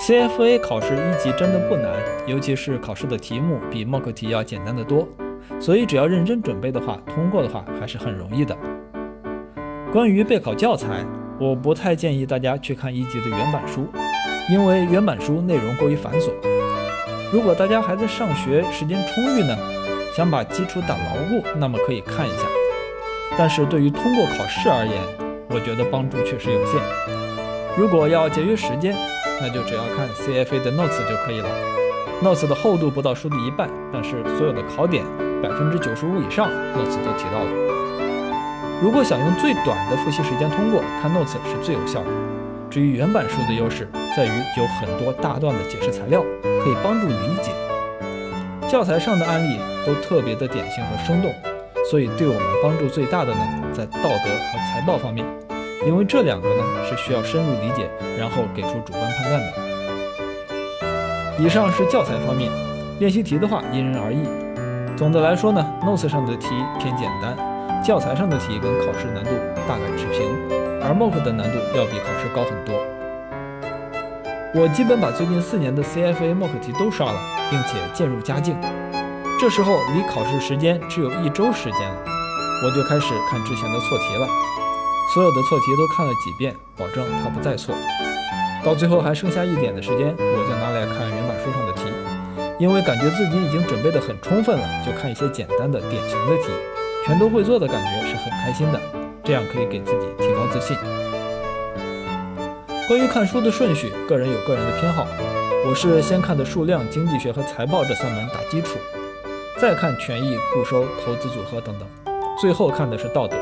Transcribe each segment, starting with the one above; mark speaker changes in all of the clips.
Speaker 1: CFA 考试一级真的不难，尤其是考试的题目比 mock 题要简单的多，所以只要认真准备的话，通过的话还是很容易的。关于备考教材，我不太建议大家去看一级的原版书，因为原版书内容过于繁琐。如果大家还在上学，时间充裕呢，想把基础打牢固，那么可以看一下。但是对于通过考试而言，我觉得帮助确实有限。如果要节约时间，那就只要看 CFA 的 notes 就可以了。notes 的厚度不到书的一半，但是所有的考点百分之九十五以上 notes 都提到了。如果想用最短的复习时间通过，看 notes 是最有效的。至于原版书的优势，在于有很多大段的解释材料，可以帮助理解。教材上的案例都特别的典型和生动，所以对我们帮助最大的呢，在道德和财报方面。因为这两个呢是需要深入理解，然后给出主观判断的。以上是教材方面，练习题的话因人而异。总的来说呢，notes 上的题偏简单，教材上的题跟考试难度大概持平，而 mock 的难度要比考试高很多。我基本把最近四年的 CFA mock 题都刷了，并且渐入佳境。这时候离考试时间只有一周时间了，我就开始看之前的错题了。所有的错题都看了几遍，保证它不再错。到最后还剩下一点的时间，我就拿来看原版书上的题，因为感觉自己已经准备得很充分了，就看一些简单的、典型的题，全都会做的感觉是很开心的。这样可以给自己提高自信。关于看书的顺序，个人有个人的偏好，我是先看的数量、经济学和财报这三门打基础，再看权益、固收、投资组合等等，最后看的是道德。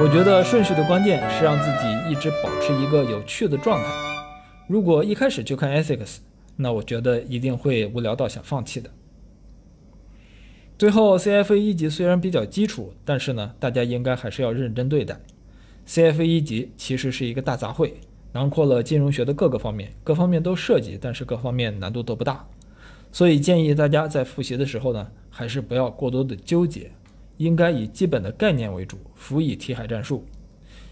Speaker 1: 我觉得顺序的关键是让自己一直保持一个有趣的状态。如果一开始就看 ethics，那我觉得一定会无聊到想放弃的。最后，CFA 一级虽然比较基础，但是呢，大家应该还是要认真对待。CFA 一级其实是一个大杂烩，囊括了金融学的各个方面，各方面都涉及，但是各方面难度都不大。所以建议大家在复习的时候呢，还是不要过多的纠结。应该以基本的概念为主，辅以题海战术。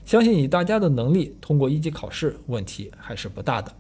Speaker 1: 相信以大家的能力通过一级考试，问题还是不大的。